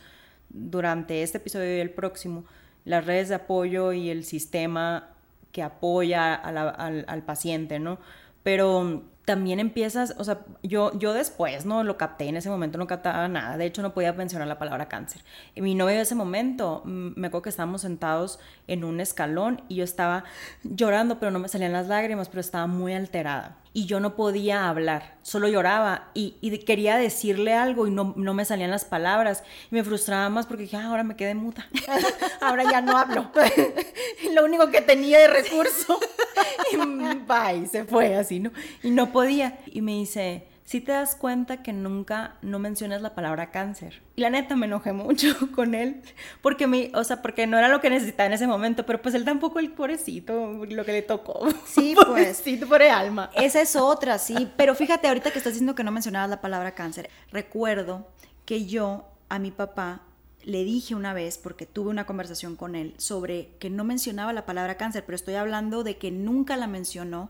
durante este episodio y el próximo las redes de apoyo y el sistema que apoya al, al, paciente, ¿no? Pero también empiezas, o sea, yo, yo después, ¿no? Lo capté, en ese momento no captaba nada, de hecho no podía mencionar la palabra cáncer. Y mi novio en ese momento, mm, me acuerdo que estábamos sentados en un escalón y yo estaba llorando, pero no me salían las lágrimas, pero estaba muy alterada. Y yo no podía hablar, solo lloraba y, quería decirle algo y no, no, me salían las palabras. Y me frustraba más porque dije, ah, ahora me quedé muda, [laughs] ahora ya no hablo. [laughs] Lo único que tenía de recurso. [laughs] y bye, se fue así, ¿no? Y no podía. Y me dice, si te das cuenta que nunca no mencionas la palabra cáncer. Y la neta me enojé mucho [laughs] con él, porque me, o sea, porque no era lo que necesitaba en ese momento, pero pues él tampoco el pobrecito, lo que le tocó. Sí, [laughs] pues. por el alma. Esa es otra, sí. [laughs] Pero fíjate, ahorita que estás diciendo que no mencionabas la palabra cáncer, recuerdo que yo a mi papá le dije una vez, porque tuve una conversación con él, sobre que no mencionaba la palabra cáncer, pero estoy hablando de que nunca la mencionó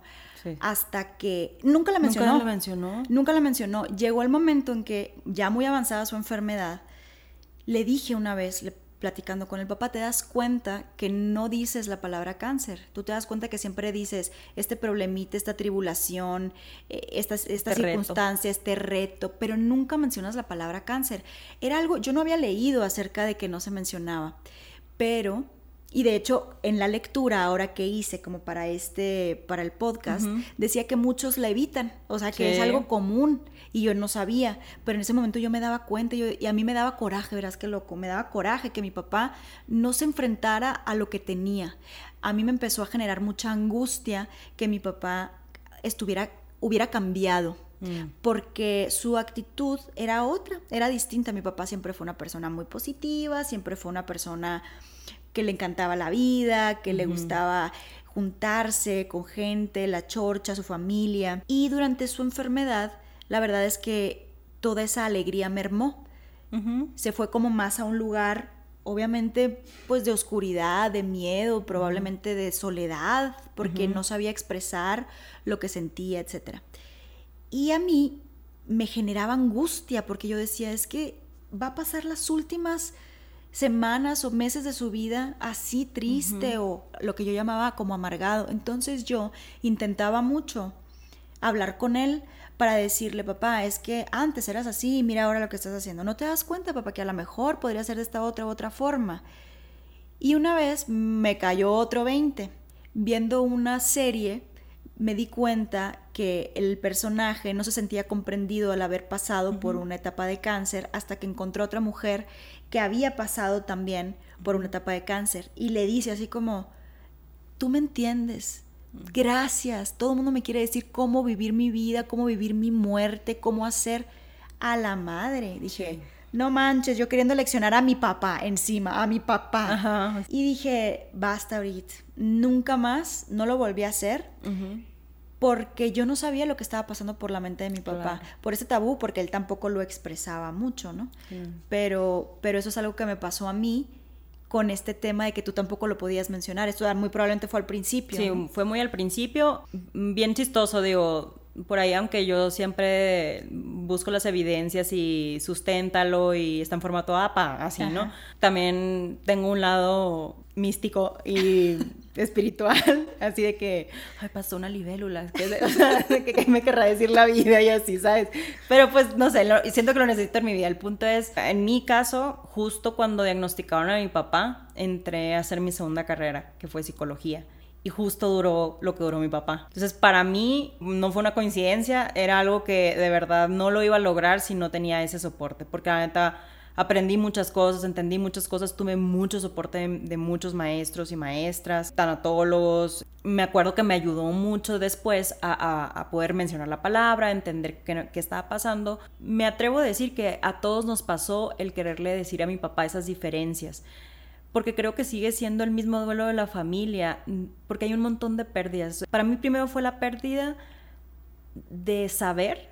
hasta que... Nunca la mencionó. Nunca la mencionó. Nunca la mencionó. Llegó el momento en que, ya muy avanzada su enfermedad, le dije una vez, le platicando con el papá, te das cuenta que no dices la palabra cáncer. Tú te das cuenta que siempre dices este problemita, esta tribulación, eh, esta, esta este circunstancia, este reto, pero nunca mencionas la palabra cáncer. Era algo, yo no había leído acerca de que no se mencionaba, pero y de hecho, en la lectura ahora que hice como para este, para el podcast, decía que muchos la evitan, o sea, que es algo común y yo no sabía, pero en ese momento yo me daba cuenta y, a mí me daba coraje, verás que loco, me daba coraje que mi papá no se enfrentara a lo que tenía. A mí me empezó a generar mucha angustia que mi papá estuviera, hubiera cambiado, mm. porque su actitud era otra, era distinta. Mi papá siempre fue una persona muy positiva, siempre fue una persona que le encantaba la vida, que le gustaba juntarse con gente, la chorcha, su familia. Y durante su enfermedad, la verdad es que toda esa alegría mermó. Se fue como más a un lugar, obviamente, pues de oscuridad, de miedo, probablemente de soledad, porque no sabía expresar lo que sentía, etc. Y a mí me generaba angustia porque yo decía, es que va a pasar las últimas semanas o meses de su vida así triste o lo que yo llamaba como amargado. Entonces yo intentaba mucho hablar con él para decirle, papá, es que antes eras así, mira ahora lo que estás haciendo. ¿No te das cuenta, papá, que a lo mejor podría ser de esta otra u otra forma? Y una vez me cayó otro 20. Viendo una serie, me di cuenta que el personaje no se sentía comprendido al haber pasado por una etapa de cáncer hasta que encontró otra mujer que había pasado también por una etapa de cáncer. Y le dice así como, tú me entiendes, gracias, todo el mundo me quiere decir cómo vivir mi vida, cómo vivir mi muerte, cómo hacer a la madre. Dije, no manches, yo queriendo leccionar a mi papá encima, a mi papá. Y dije, basta, Brit, nunca más, no lo volví a hacer porque yo no sabía lo que estaba pasando por la mente de mi papá, por ese tabú, porque él tampoco lo expresaba mucho, ¿no? Pero, pero eso es algo que me pasó a mí con este tema de que tú tampoco lo podías mencionar. Esto muy probablemente fue al principio. Sí, fue muy al principio, bien chistoso, digo, por ahí, aunque yo siempre busco las evidencias y susténtalo y está en formato APA, así, ¿no? También tengo un lado místico y [laughs] espiritual, así de que, ay, pasó una libélula, [laughs] o sea, que, me querrá decir la vida y así, ¿sabes? Pero pues, no sé, siento que lo necesito en mi vida. El punto es, en mi caso, justo cuando diagnosticaron a mi papá, entré a hacer mi segunda carrera, que fue psicología y justo duró lo que duró mi papá. Entonces, para mí no fue una coincidencia, era algo que de verdad no lo iba a lograr si no tenía ese soporte, porque la neta aprendí muchas cosas, entendí muchas cosas, tuve mucho soporte de, muchos maestros y maestras, tanatólogos. Me acuerdo que me ayudó mucho después a, poder mencionar la palabra, entender qué, qué, estaba pasando. Me atrevo a decir que a todos nos pasó el quererle decir a mi papá esas diferencias porque creo que sigue siendo el mismo duelo de la familia, mm, porque hay un montón de pérdidas. Para mí primero fue la pérdida de saber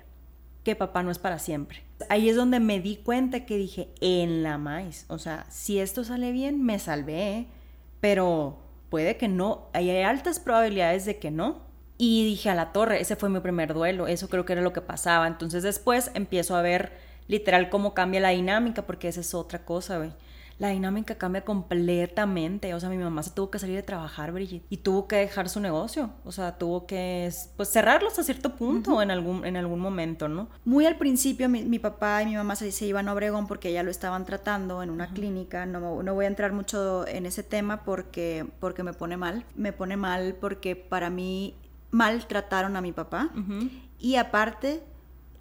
que papá no es para siempre. Ahí es donde me di cuenta que dije, en la maíz, o sea, si esto sale bien, me salvé, pero puede que no, hay altas probabilidades de que no. Y dije a la torre, ese fue mi primer duelo, eso creo que era lo que pasaba. Entonces después empiezo a ver literal cómo cambia la dinámica, porque esa es otra cosa, güey la dinámica cambia completamente. O sea, mi mamá se tuvo que salir de trabajar, Brigitte, y tuvo que dejar su negocio. O sea, tuvo que, pues, cerrarlo hasta cierto punto en, algún, en algún momento, ¿no? Muy al principio, mi, papá y mi mamá se, se, iban a Obregón porque ya lo estaban tratando en una clínica. No, no voy a entrar mucho en ese tema porque, porque me pone mal. Me pone mal porque para mí maltrataron a mi papá. Y aparte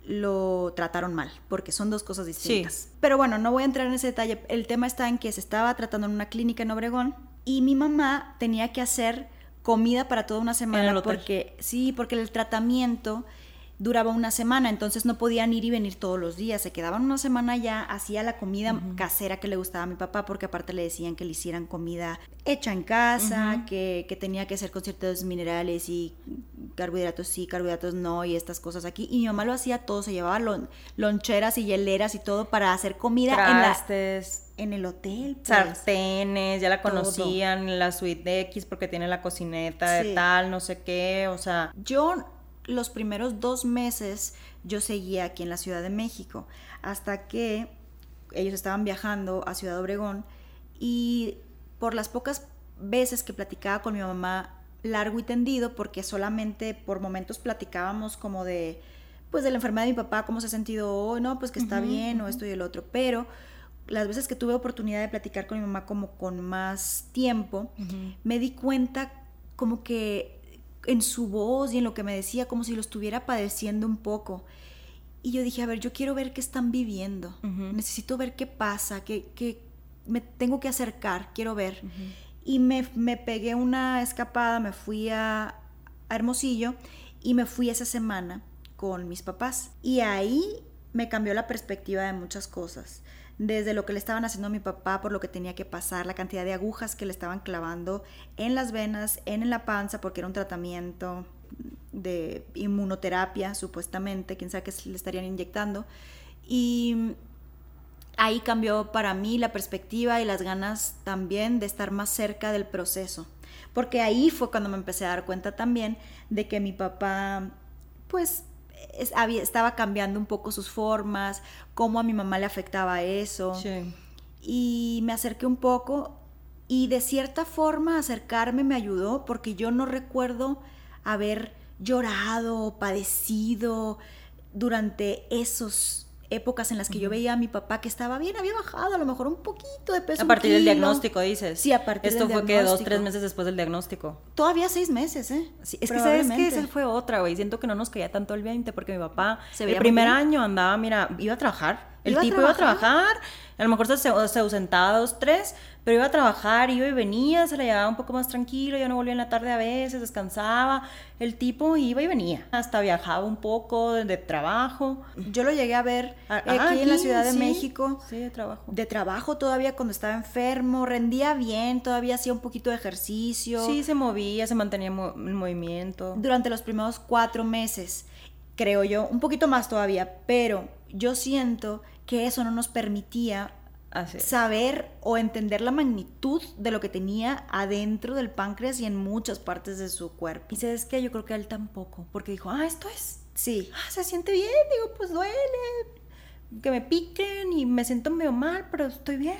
lo trataron mal, porque son dos cosas distintas. Pero bueno, no voy a entrar en ese detalle. El tema está en que se estaba tratando en una clínica en Obregón y mi mamá tenía que hacer comida para toda una semana porque sí, porque el tratamiento duraba una semana, entonces no podían ir y venir todos los días, se quedaban una semana ya, hacía la comida casera que le gustaba a mi papá, porque aparte le decían que le hicieran comida hecha en casa, que, tenía que ser con ciertos minerales y carbohidratos sí, carbohidratos no, y estas cosas aquí, y mi mamá lo hacía todo, se llevaba loncheras y hieleras y todo para hacer comida en la en el hotel. Pues. Sartenes, ya la conocían, la suite de X porque tiene la cocineta de tal, no sé qué, o sea. Yo los primeros dos meses yo seguía aquí en la Ciudad de México, hasta que ellos estaban viajando a Ciudad Obregón y por las pocas veces que platicaba con mi mamá largo y tendido, porque solamente por momentos platicábamos como de, pues de la enfermedad de mi papá, cómo se ha sentido hoy, no, pues que está bien o esto y el otro, pero las veces que tuve oportunidad de platicar con mi mamá como con más tiempo, me di cuenta como que en su voz y en lo que me decía, como si lo estuviera padeciendo un poco. Y yo dije, a ver, yo quiero ver qué están viviendo, necesito ver qué pasa, qué, me tengo que acercar, quiero ver. Y me, me, pegué una escapada, me fui a, a Hermosillo y me fui esa semana con mis papás. Y ahí me cambió la perspectiva de muchas cosas desde lo que le estaban haciendo a mi papá por lo que tenía que pasar, la cantidad de agujas que le estaban clavando en las venas, en la panza, porque era un tratamiento de inmunoterapia, supuestamente, quién sabe qué le estarían inyectando. Y ahí cambió para mí la perspectiva y las ganas también de estar más cerca del proceso. Porque ahí fue cuando me empecé a dar cuenta también de que mi papá, pues, estaba cambiando un poco sus formas, cómo a mi mamá le afectaba eso. Y me acerqué un poco y de cierta forma acercarme me ayudó porque yo no recuerdo haber llorado, padecido durante esos épocas en las que yo veía a mi papá que estaba bien, había bajado a lo mejor un poquito de peso. A partir del diagnóstico, dices. Sí, a partir Esto fue que dos, tres meses después del diagnóstico. Todavía seis meses, ¿eh? Sí, es que sabes que esa fue otra, güey. Siento que no nos caía tanto el 20 porque mi papá el primer año andaba, mira, iba a trabajar. El tipo iba a trabajar, a lo mejor se, se ausentaba dos, tres, pero iba a trabajar, iba y venía, se la llevaba un poco más tranquilo, ya no volvía en la tarde a veces, descansaba. El tipo iba y venía, hasta viajaba un poco de, trabajo. Yo lo llegué a ver ah, aquí, en la Ciudad de México. Sí, de trabajo. De trabajo todavía cuando estaba enfermo, rendía bien, todavía hacía un poquito de ejercicio. Sí, se movía, se mantenía en movimiento. Durante los primeros cuatro meses, creo yo, un poquito más todavía, pero yo siento que eso no nos permitía saber o entender la magnitud de lo que tenía adentro del páncreas y en muchas partes de su cuerpo. Y sabes que yo creo que él tampoco, porque dijo, ah, esto es, sí, ah, se siente bien, digo, pues duele, que me piquen y me siento medio mal, pero estoy bien,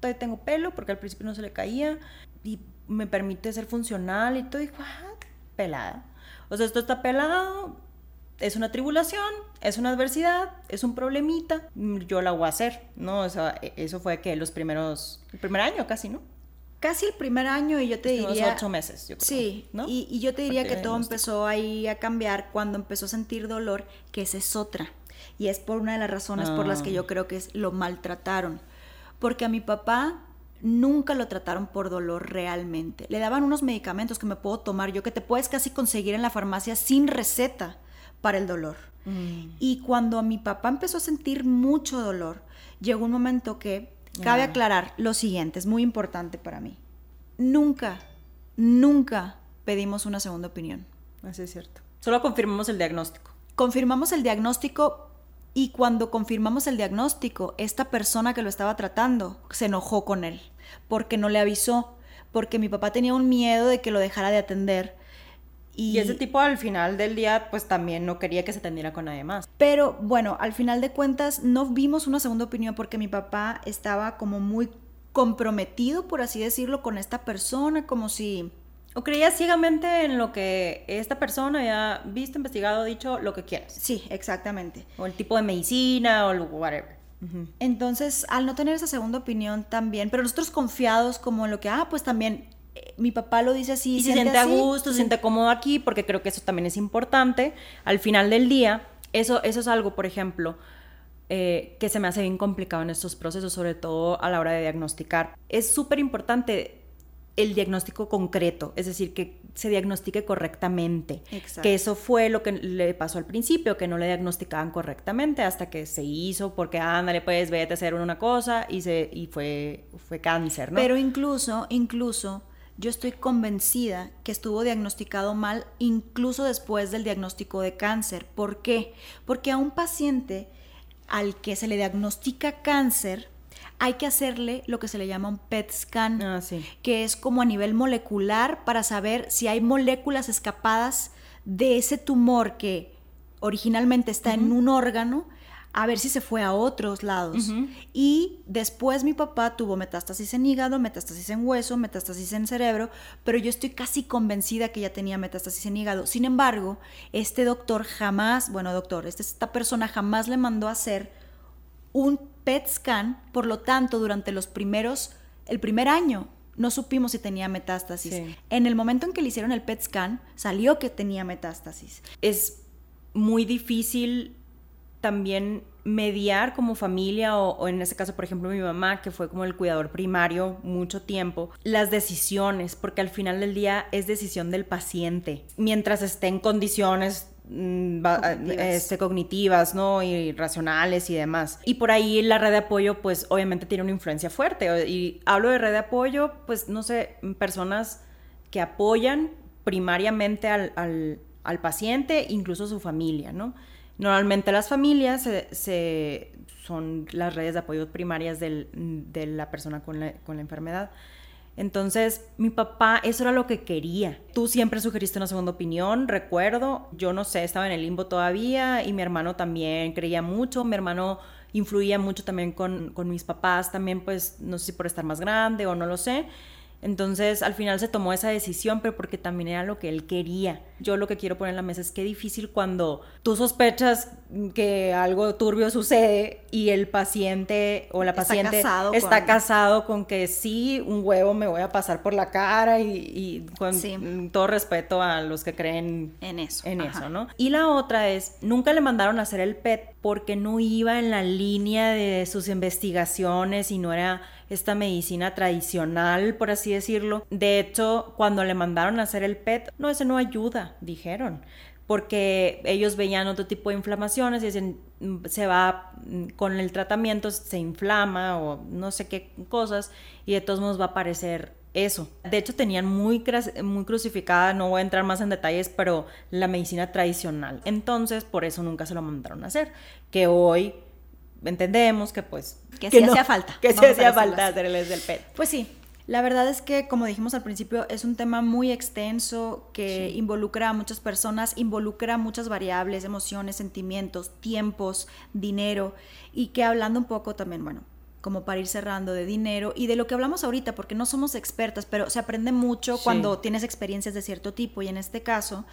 todavía tengo pelo porque al principio no se le caía y me permite ser funcional y todo, dijo, ah, pelada. O sea, esto está pelado, es una tribulación, es una adversidad, es un problemita, yo la voy a hacer, ¿no? O sea, e, eso fue que los primeros, el primer año casi, ¿no? Casi el primer año y yo te diría... ocho meses, yo creo. Sí, ¿no? y, y yo te diría que todo empezó ahí a cambiar cuando empezó a sentir dolor, que esa es otra. Y es por una de las razones por las que ah. yo creo que es, lo maltrataron. Porque a mi papá nunca lo trataron por dolor realmente. Le daban unos medicamentos que me puedo tomar yo, que te puedes casi conseguir en la farmacia sin receta para el dolor. Mm. Y cuando mi papá empezó a sentir mucho dolor, llegó un momento que, cabe aclarar lo siguiente, es muy importante para mí. Nunca, nunca pedimos una segunda opinión. Así es cierto. Solo confirmamos el diagnóstico. Confirmamos el diagnóstico y cuando confirmamos el diagnóstico, esta persona que lo estaba tratando se enojó con él porque no le avisó, porque mi papá tenía un miedo de que lo dejara de atender y, ese tipo al final del día pues también no quería que se atendiera con nadie más. Pero bueno, al final de cuentas no vimos una segunda opinión porque mi papá estaba como muy comprometido, por así decirlo, con esta persona, como si... O creía ciegamente en lo que esta persona había visto, investigado, dicho, lo que quieras. Sí, exactamente. O el tipo de medicina o whatever. Entonces, al no tener esa segunda opinión también, pero nosotros confiados como en lo que, ah, pues también mi papá lo dice así. Y se siente a gusto, se siente cómodo aquí, porque creo que eso también es importante. Al final del día, eso, eso es algo, por ejemplo, eh, que se me hace bien complicado en estos procesos, sobre todo a la hora de diagnosticar. Es súper importante el diagnóstico concreto, es decir, que se diagnostique correctamente. Exacto. Que eso fue lo que le pasó al principio, que no le diagnosticaban correctamente hasta que se hizo, porque ándale, pues vete a hacer una cosa y, se, y fue, fue cáncer, ¿no? Pero incluso, incluso yo estoy convencida que estuvo diagnosticado mal incluso después del diagnóstico de cáncer. ¿Por qué? Porque a un paciente al que se le diagnostica cáncer, hay que hacerle lo que se le llama un PET scan, ah, que es como a nivel molecular para saber si hay moléculas escapadas de ese tumor que originalmente está en un órgano a ver si se fue a otros lados. Y después mi papá tuvo metástasis en hígado, metástasis en hueso, metástasis en cerebro, pero yo estoy casi convencida que ya tenía metástasis en hígado. Sin embargo, este doctor jamás, bueno, doctor, este, esta persona jamás le mandó a hacer un PET scan, por lo tanto, durante los primeros, el primer año, no supimos si tenía metástasis. En el momento en que le hicieron el PET scan, salió que tenía metástasis. Es muy difícil también mediar como familia o, en este caso por ejemplo mi mamá que fue como el cuidador primario mucho tiempo las decisiones porque al final del día es decisión del paciente mientras esté en condiciones mm, cognitivas. Este, cognitivas, ¿no? Y racionales y demás. Y por ahí la red de apoyo, pues obviamente tiene una influencia fuerte. Y hablo de red de apoyo, pues no sé, personas que apoyan primariamente al, al, al paciente, incluso su familia, ¿no? Normalmente las familias son las redes de apoyo primarias de la persona con la, enfermedad. Entonces, mi papá, eso era lo que quería. Tú siempre sugeriste una segunda opinión, recuerdo. Yo no sé, estaba en el limbo todavía y mi hermano también creía mucho. Mi hermano influía mucho también con, con mis papás, también pues no sé si por estar más grande o no lo sé. Entonces al final se tomó esa decisión, pero porque también era lo que él quería. Yo lo que quiero poner en la mesa es que difícil cuando tú sospechas que algo turbio sucede y el paciente o la paciente está casado, está casado con que sí, un huevo me voy a pasar por la cara y, con todo respeto a los que creen en eso. En eso, ¿no? Y la otra es, nunca le mandaron a hacer el PET porque no iba en la línea de sus investigaciones y no era esta medicina tradicional, por así decirlo. De hecho, cuando le mandaron a hacer el PET, no, ese no ayuda, dijeron porque ellos veían otro tipo de inflamaciones y dicen, mm, se va mm, con el tratamiento, se inflama o no sé qué cosas y de todos modos va a aparecer eso. De hecho, tenían muy, muy crucificada, no voy a entrar más en detalles, pero la medicina tradicional. Entonces, por eso nunca se lo mandaron a hacer. Que hoy entendemos que pues... Que, sí hacía falta. Que sí hacía falta hacerles el PET. Pues sí, la verdad es que, como dijimos al principio, es un tema muy extenso que involucra a muchas personas, involucra muchas variables, emociones, sentimientos, tiempos, dinero, y que hablando un poco también, bueno, como para ir cerrando de dinero y de lo que hablamos ahorita, porque no somos expertas, pero se aprende mucho cuando tienes experiencias de cierto tipo y en este caso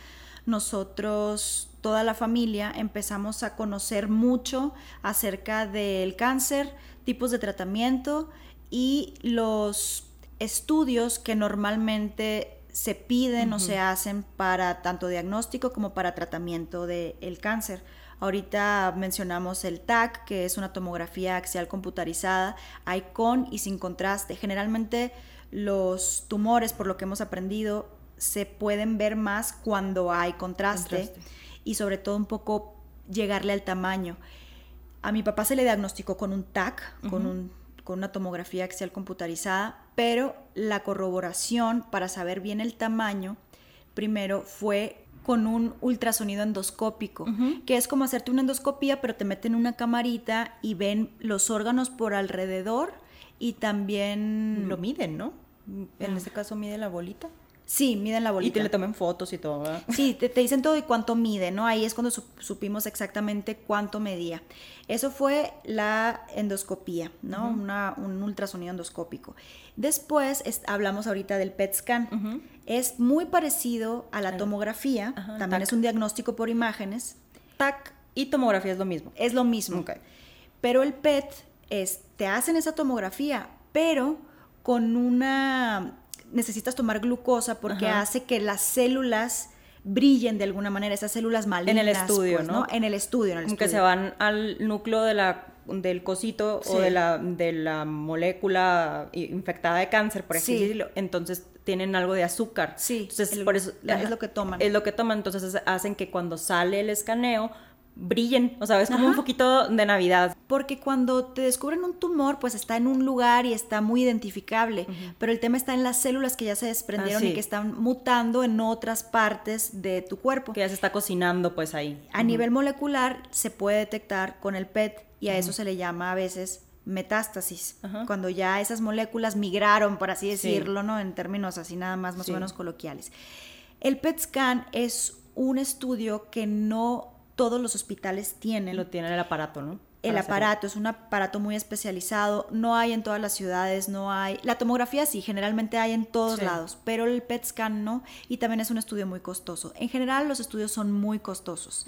nosotros, toda la familia, empezamos a conocer mucho acerca del cáncer, tipos de tratamiento y los estudios que normalmente se piden o se hacen para tanto diagnóstico como para tratamiento del cáncer. Ahorita mencionamos el TAC, que es una tomografía axial computarizada. Hay con y sin contraste. Generalmente los tumores, por lo que hemos aprendido, se pueden ver más cuando hay contraste, y sobre todo un poco llegarle al tamaño. A mi papá se le diagnosticó con un TAC, con, un, con una tomografía axial computarizada, pero la corroboración para saber bien el tamaño primero fue con un ultrasonido endoscópico, que es como hacerte una endoscopía, pero te meten una camarita y ven los órganos por alrededor y también... Lo miden, ¿no? En este caso mide la bolita. Sí, miden la bolita. Y te le tomen fotos y todo, ¿verdad? Sí, te, dicen todo y cuánto mide, ¿no? Ahí es cuando supimos exactamente cuánto medía. Eso fue la endoscopía, ¿no? un ultrasonido endoscópico. Después hablamos ahorita del PET scan. Es muy parecido a la tomografía, también es un diagnóstico por imágenes. TAC y tomografía es lo mismo. Es lo mismo. Pero el PET es, te hacen esa tomografía, pero con una necesitas tomar glucosa porque hace que las células brillen de alguna manera, esas células malignas. En el estudio, pues, ¿no? En el estudio, en el estudio. Que se van al núcleo de la, del cosito o de la, de la molécula infectada de cáncer, por ejemplo. Entonces tienen algo de azúcar. Sí, entonces, por eso, es lo que toman. Es lo que toman, entonces hacen que cuando sale el escaneo brillen, o sea, es como un poquito de Navidad. Porque cuando te descubren un tumor, pues está en un lugar y está muy identificable, pero el tema está en las células que ya se desprendieron y que están mutando en otras partes de tu cuerpo. Que ya se está cocinando pues ahí. A nivel molecular se puede detectar con el PET y a eso se le llama a veces metástasis, cuando ya esas moléculas migraron, por así decirlo, ¿no? En términos así nada más, más o menos coloquiales. El PET scan es un estudio que no todos los hospitales tienen. Lo tienen el aparato, ¿no? el aparato es un aparato muy especializado, no hay en todas las ciudades, no hay. La tomografía sí, generalmente hay en todos lados, pero el PET scan no, y también es un estudio muy costoso. En general, los estudios son muy costosos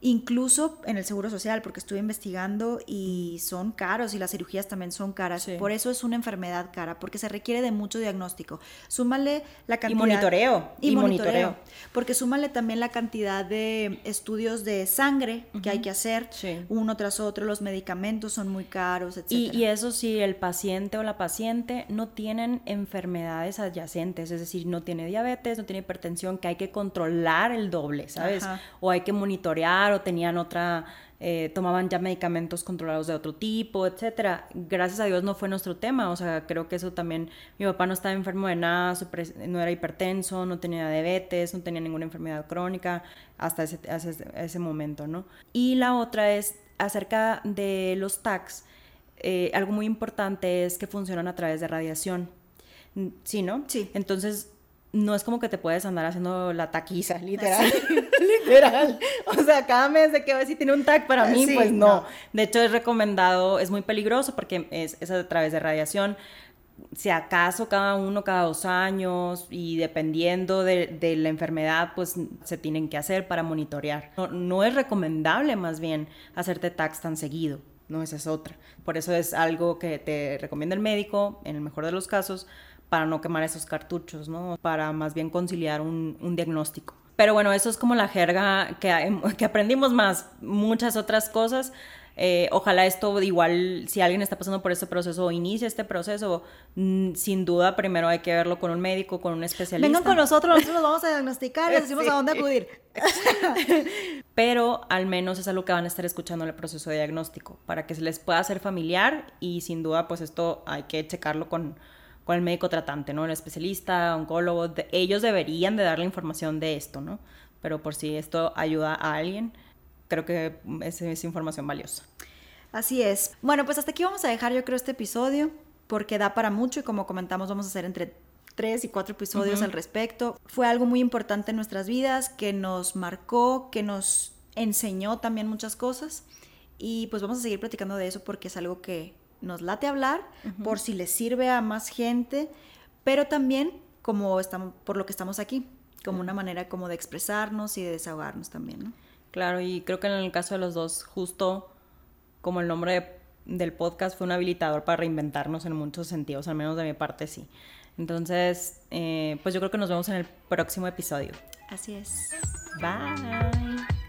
incluso en el Seguro Social, porque estuve investigando y son caros y las cirugías también son caras. Por eso es una enfermedad cara, porque se requiere de mucho diagnóstico. Súmale la cantidad... Y monitoreo. Y, monitoreo, Porque súmale también la cantidad de estudios de sangre que hay que hacer, uno tras otro, los medicamentos son muy caros, etc. Y, y eso sí, el paciente o la paciente no tienen enfermedades adyacentes, es decir, no tiene diabetes, no tiene hipertensión, que hay que controlar el doble, ¿sabes? O hay que monitorear o tenían otra, eh, tomaban ya medicamentos controlados de otro tipo, etcétera. Gracias a Dios no fue nuestro tema, o sea, creo que eso también, mi papá no estaba enfermo de nada, no era hipertenso, no tenía diabetes, no tenía ninguna enfermedad crónica hasta ese, ese, momento, ¿no? Y la otra es acerca de los TACs, eh, algo muy importante es que funcionan a través de radiación. Sí, ¿no? Sí. Entonces, no es como que te puedes andar haciendo la taquiza, literal. [laughs] [laughs] literal. O sea, cada mes de que a ver si tiene un tag para mí, Sí, pues no. no. De hecho, es recomendado, es muy peligroso porque es, es a través de radiación. Si acaso cada uno, cada dos años, y dependiendo de, de la enfermedad, pues se tienen que hacer para monitorear. No, no es recomendable, más bien, hacerte tags tan seguido. No, esa es otra. Por eso es algo que te recomienda el médico, en el mejor de los casos, para no quemar esos cartuchos, ¿no? Para más bien conciliar un, un diagnóstico. Pero bueno, eso es como la jerga que, [laughs] que aprendimos más, muchas otras cosas. Eh, ojalá esto igual, si alguien está pasando por este proceso o inicia este proceso, mm, sin duda primero hay que verlo con un médico, con un especialista. Vengan con nosotros, nosotros los vamos a diagnosticar y les decimos Sí. a dónde acudir. [laughs] pero al menos es algo que van a estar escuchando en el proceso de diagnóstico para que se les pueda hacer familiar y sin duda pues esto hay que checarlo con, con el médico tratante, ¿no? El especialista, oncólogo, de- ellos deberían de dar la información de esto, ¿no? Pero por si esto ayuda a alguien, creo que es, es información valiosa. Así es. Bueno, pues hasta aquí vamos a dejar yo creo este episodio porque da para mucho y como comentamos vamos a hacer entre tres y cuatro episodios al respecto. Fue algo muy importante en nuestras vidas que nos marcó, que nos enseñó también muchas cosas y pues vamos a seguir platicando de eso porque es algo que nos late hablar por si les sirve a más gente, pero también como estamos por lo que estamos aquí, como una manera como de expresarnos y de desahogarnos también, ¿no? Claro, y creo que en el caso de los dos, justo como el nombre de- del podcast fue un habilitador para reinventarnos en muchos sentidos, al menos de mi parte sí. Entonces, eh, pues yo creo que nos vemos en el próximo episodio. Así es. Bye.